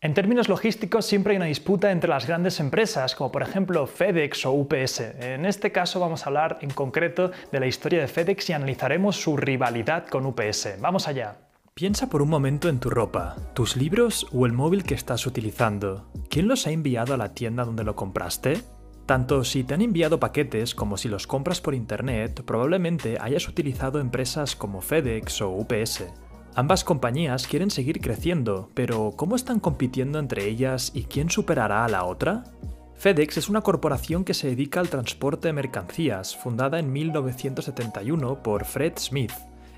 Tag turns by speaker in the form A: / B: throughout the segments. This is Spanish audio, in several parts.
A: En términos logísticos siempre hay una disputa entre las grandes empresas, como por ejemplo FedEx o UPS. En este caso vamos a hablar en concreto de la historia de FedEx y analizaremos su rivalidad con UPS. Vamos allá. Piensa por un momento en tu ropa, tus libros o el móvil que estás utilizando. ¿Quién los ha enviado a la tienda donde lo compraste? Tanto si te han enviado paquetes como si los compras por internet, probablemente hayas utilizado empresas como FedEx o UPS. Ambas compañías quieren seguir creciendo, pero ¿cómo están compitiendo entre ellas y quién superará a la otra? FedEx es una corporación que se dedica al transporte de mercancías, fundada en 1971 por Fred Smith.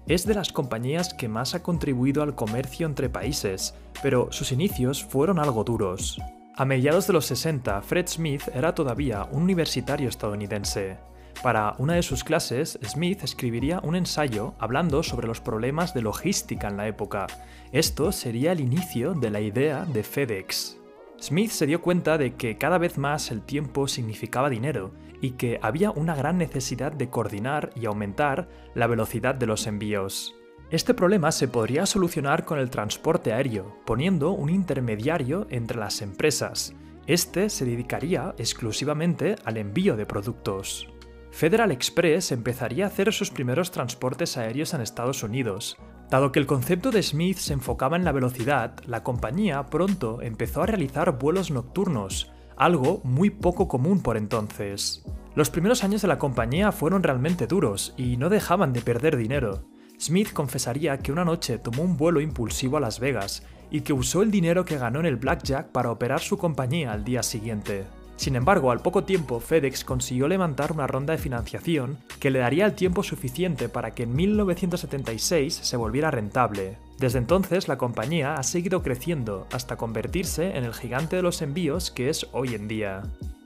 A: Es de las compañías que más ha contribuido al comercio entre países, pero sus inicios fueron algo duros. A mediados de los 60, Fred Smith era todavía un universitario estadounidense. Para una de sus clases, Smith escribiría un ensayo hablando sobre los problemas de logística en la época. Esto sería el inicio de la idea de FedEx. Smith se dio cuenta de que cada vez más el tiempo significaba dinero y que había una gran necesidad de coordinar y aumentar la velocidad de los envíos. Este problema se podría solucionar con el transporte aéreo, poniendo un intermediario entre las empresas. Este se dedicaría exclusivamente al envío de productos. Federal Express empezaría a hacer sus primeros transportes aéreos en Estados Unidos. Dado que el concepto de Smith se enfocaba en la velocidad, la compañía pronto empezó a realizar vuelos nocturnos, algo muy poco común por entonces. Los primeros años de la compañía fueron realmente duros y no dejaban de perder dinero. Smith confesaría que una noche tomó un vuelo impulsivo a Las Vegas y que usó el dinero que ganó en el blackjack para operar su compañía al día siguiente. Sin embargo, al poco tiempo, FedEx consiguió levantar una ronda de financiación que le daría el tiempo suficiente para que en 1976 se volviera rentable. Desde entonces, la compañía ha seguido creciendo hasta convertirse en el gigante de los envíos que es hoy en día.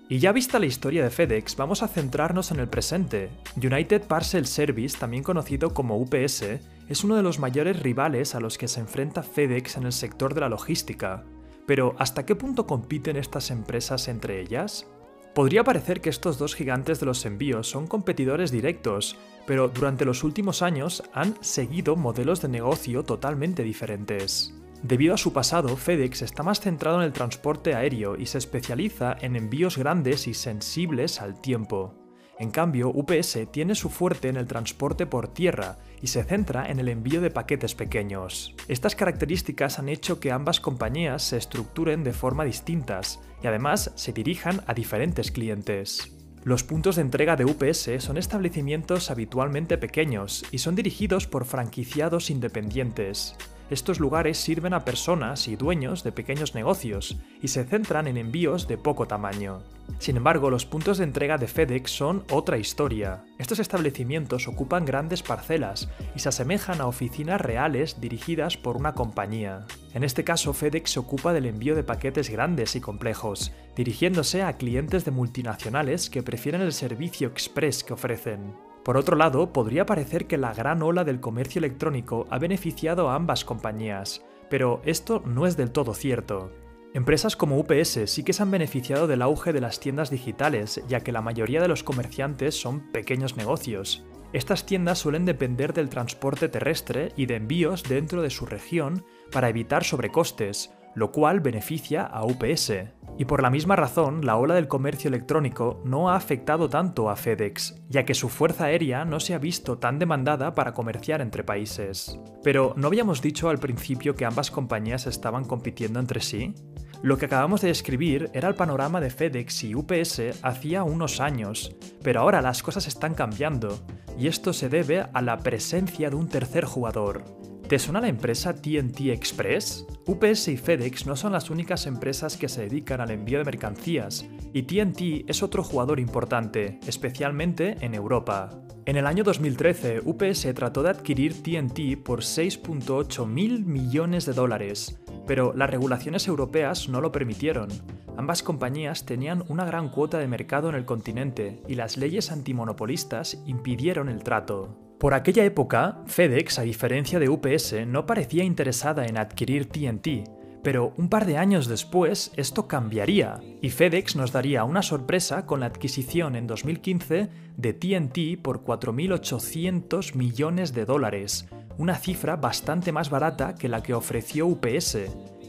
A: Y ya vista la historia de FedEx, vamos a centrarnos en el presente. United Parcel Service, también conocido como UPS, es uno de los mayores rivales a los que se enfrenta FedEx en el sector de la logística. Pero ¿hasta qué punto compiten estas empresas entre ellas? Podría parecer que estos dos gigantes de los envíos son competidores directos, pero durante los últimos años han seguido modelos de negocio totalmente diferentes. Debido a su pasado, FedEx está más centrado en el transporte aéreo y se especializa en envíos grandes y sensibles al tiempo. En cambio, UPS tiene su fuerte en el transporte por tierra y se centra en el envío de paquetes pequeños. Estas características han hecho que ambas compañías se estructuren de forma distintas y además se dirijan a diferentes clientes. Los puntos de entrega de UPS son establecimientos habitualmente pequeños y son dirigidos por franquiciados independientes. Estos lugares sirven a personas y dueños de pequeños negocios y se centran en envíos de poco tamaño. Sin embargo, los puntos de entrega de FedEx son otra historia. Estos establecimientos ocupan grandes parcelas y se asemejan a oficinas reales dirigidas por una compañía. En este caso, FedEx se ocupa del envío de paquetes grandes y complejos, dirigiéndose a clientes de multinacionales que prefieren el servicio express que ofrecen. Por otro lado, podría parecer que la gran ola del comercio electrónico ha beneficiado a ambas compañías, pero esto no es del todo cierto. Empresas como UPS sí que se han beneficiado del auge de las tiendas digitales, ya que la mayoría de los comerciantes son pequeños negocios. Estas tiendas suelen depender del transporte terrestre y de envíos dentro de su región para evitar sobrecostes, lo cual beneficia a UPS. Y por la misma razón, la ola del comercio electrónico no ha afectado tanto a FedEx, ya que su fuerza aérea no se ha visto tan demandada para comerciar entre países. Pero, ¿no habíamos dicho al principio que ambas compañías estaban compitiendo entre sí? Lo que acabamos de describir era el panorama de FedEx y UPS hacía unos años, pero ahora las cosas están cambiando, y esto se debe a la presencia de un tercer jugador, ¿Te suena la empresa TNT Express? UPS y FedEx no son las únicas empresas que se dedican al envío de mercancías, y TNT es otro jugador importante, especialmente en Europa. En el año 2013, UPS trató de adquirir TNT por 6.8 mil millones de dólares, pero las regulaciones europeas no lo permitieron. Ambas compañías tenían una gran cuota de mercado en el continente y las leyes antimonopolistas impidieron el trato. Por aquella época, FedEx, a diferencia de UPS, no parecía interesada en adquirir TNT, pero un par de años después esto cambiaría y FedEx nos daría una sorpresa con la adquisición en 2015 de TNT por 4.800 millones de dólares, una cifra bastante más barata que la que ofreció UPS.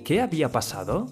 A: ¿Qué había pasado?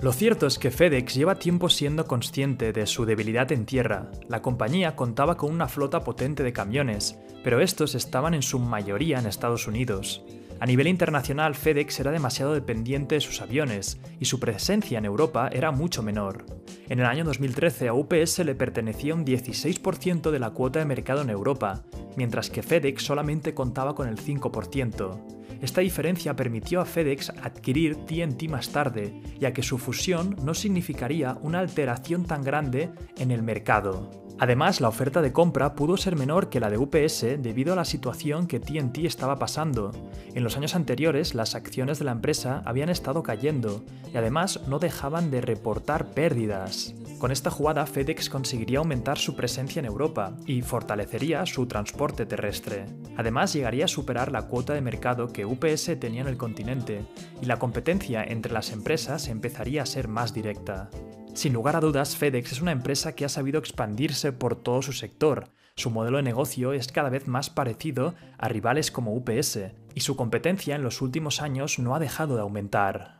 A: Lo cierto es que FedEx lleva tiempo siendo consciente de su debilidad en tierra. La compañía contaba con una flota potente de camiones, pero estos estaban en su mayoría en Estados Unidos. A nivel internacional, FedEx era demasiado dependiente de sus aviones y su presencia en Europa era mucho menor. En el año 2013 a UPS le pertenecía un 16% de la cuota de mercado en Europa, mientras que FedEx solamente contaba con el 5%. Esta diferencia permitió a FedEx adquirir TNT más tarde, ya que su fusión no significaría una alteración tan grande en el mercado. Además, la oferta de compra pudo ser menor que la de UPS debido a la situación que TNT estaba pasando. En los años anteriores, las acciones de la empresa habían estado cayendo y además no dejaban de reportar pérdidas. Con esta jugada, FedEx conseguiría aumentar su presencia en Europa y fortalecería su transporte terrestre. Además, llegaría a superar la cuota de mercado que UPS tenía en el continente y la competencia entre las empresas empezaría a ser más directa. Sin lugar a dudas, FedEx es una empresa que ha sabido expandirse por todo su sector. Su modelo de negocio es cada vez más parecido a rivales como UPS, y su competencia en los últimos años no ha dejado de aumentar.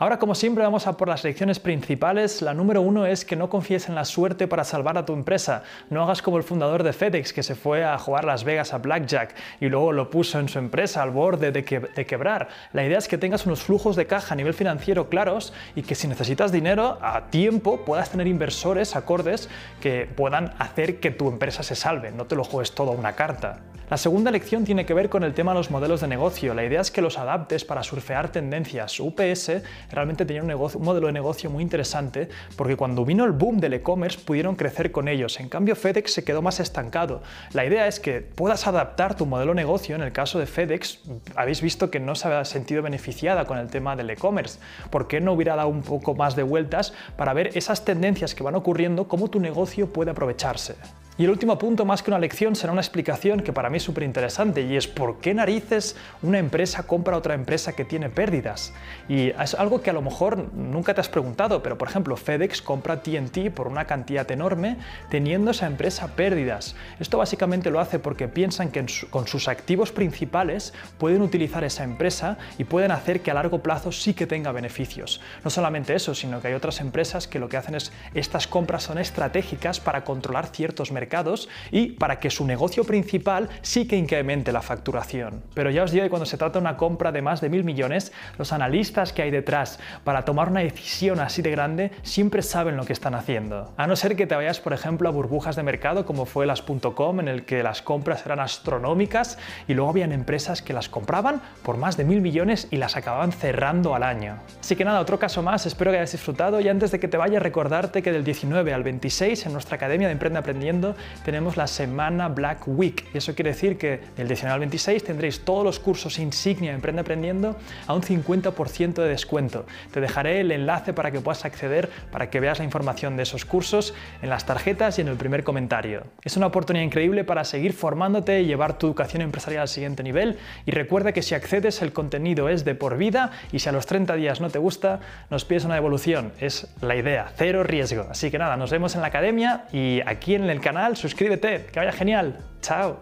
A: Ahora, como siempre, vamos a por las lecciones principales. La número uno es que no confíes en la suerte para salvar a tu empresa. No hagas como el fundador de FedEx, que se fue a jugar Las Vegas a Blackjack y luego lo puso en su empresa al borde de, de quebrar. La idea es que tengas unos flujos de caja a nivel financiero claros y que si necesitas dinero a tiempo puedas tener inversores acordes que puedan hacer que tu empresa se salve. No te lo juegues todo a una carta. La segunda lección tiene que ver con el tema de los modelos de negocio. La idea es que los adaptes para surfear tendencias. UPS realmente tenía un, modelo de negocio muy interesante porque cuando vino el boom del e-commerce pudieron crecer con ellos. En cambio FedEx se quedó más estancado. La idea es que puedas adaptar tu modelo de negocio. En el caso de FedEx habéis visto que no se ha sentido beneficiada con el tema del e-commerce. ¿Por qué no hubiera dado un poco más de vueltas para ver esas tendencias que van ocurriendo, cómo tu negocio puede aprovecharse? Y el último punto, más que una lección, será una explicación que para mí es súper interesante y es por qué narices una empresa compra a otra empresa que tiene pérdidas. Y es algo que a lo mejor nunca te has preguntado, pero por ejemplo FedEx compra TNT por una cantidad enorme teniendo esa empresa pérdidas. Esto básicamente lo hace porque piensan que con sus activos principales pueden utilizar esa empresa y pueden hacer que a largo plazo sí que tenga beneficios. No solamente eso, sino que hay otras empresas que lo que hacen es estas compras son estratégicas para controlar ciertos mercados y para que su negocio principal sí que incremente la facturación. Pero ya os digo que cuando se trata de una compra de más de mil millones, los analistas que hay detrás para tomar una decisión así de grande siempre saben lo que están haciendo. A no ser que te vayas, por ejemplo, a burbujas de mercado como fue las .com, en el que las compras eran astronómicas y luego habían empresas que las compraban por más de mil millones y las acababan cerrando al año. Así que nada, otro caso más, espero que hayas disfrutado y antes de que te vaya recordarte que del 19 al 26 en nuestra Academia de Emprende Aprendiendo tenemos la semana Black Week. Y eso quiere decir que del 19 al 26 tendréis todos los cursos insignia Emprende Aprendiendo a un 50% de descuento. Te dejaré el enlace para que puedas acceder, para que veas la información de esos cursos en las tarjetas y en el primer comentario. Es una oportunidad increíble para seguir formándote y llevar tu educación empresarial al siguiente nivel. Y recuerda que si accedes el contenido es de por vida y si a los 30 días no te gusta, nos pides una devolución. Es la idea, cero riesgo. Así que nada, nos vemos en la academia y aquí en el suscríbete, que vaya genial. Chao.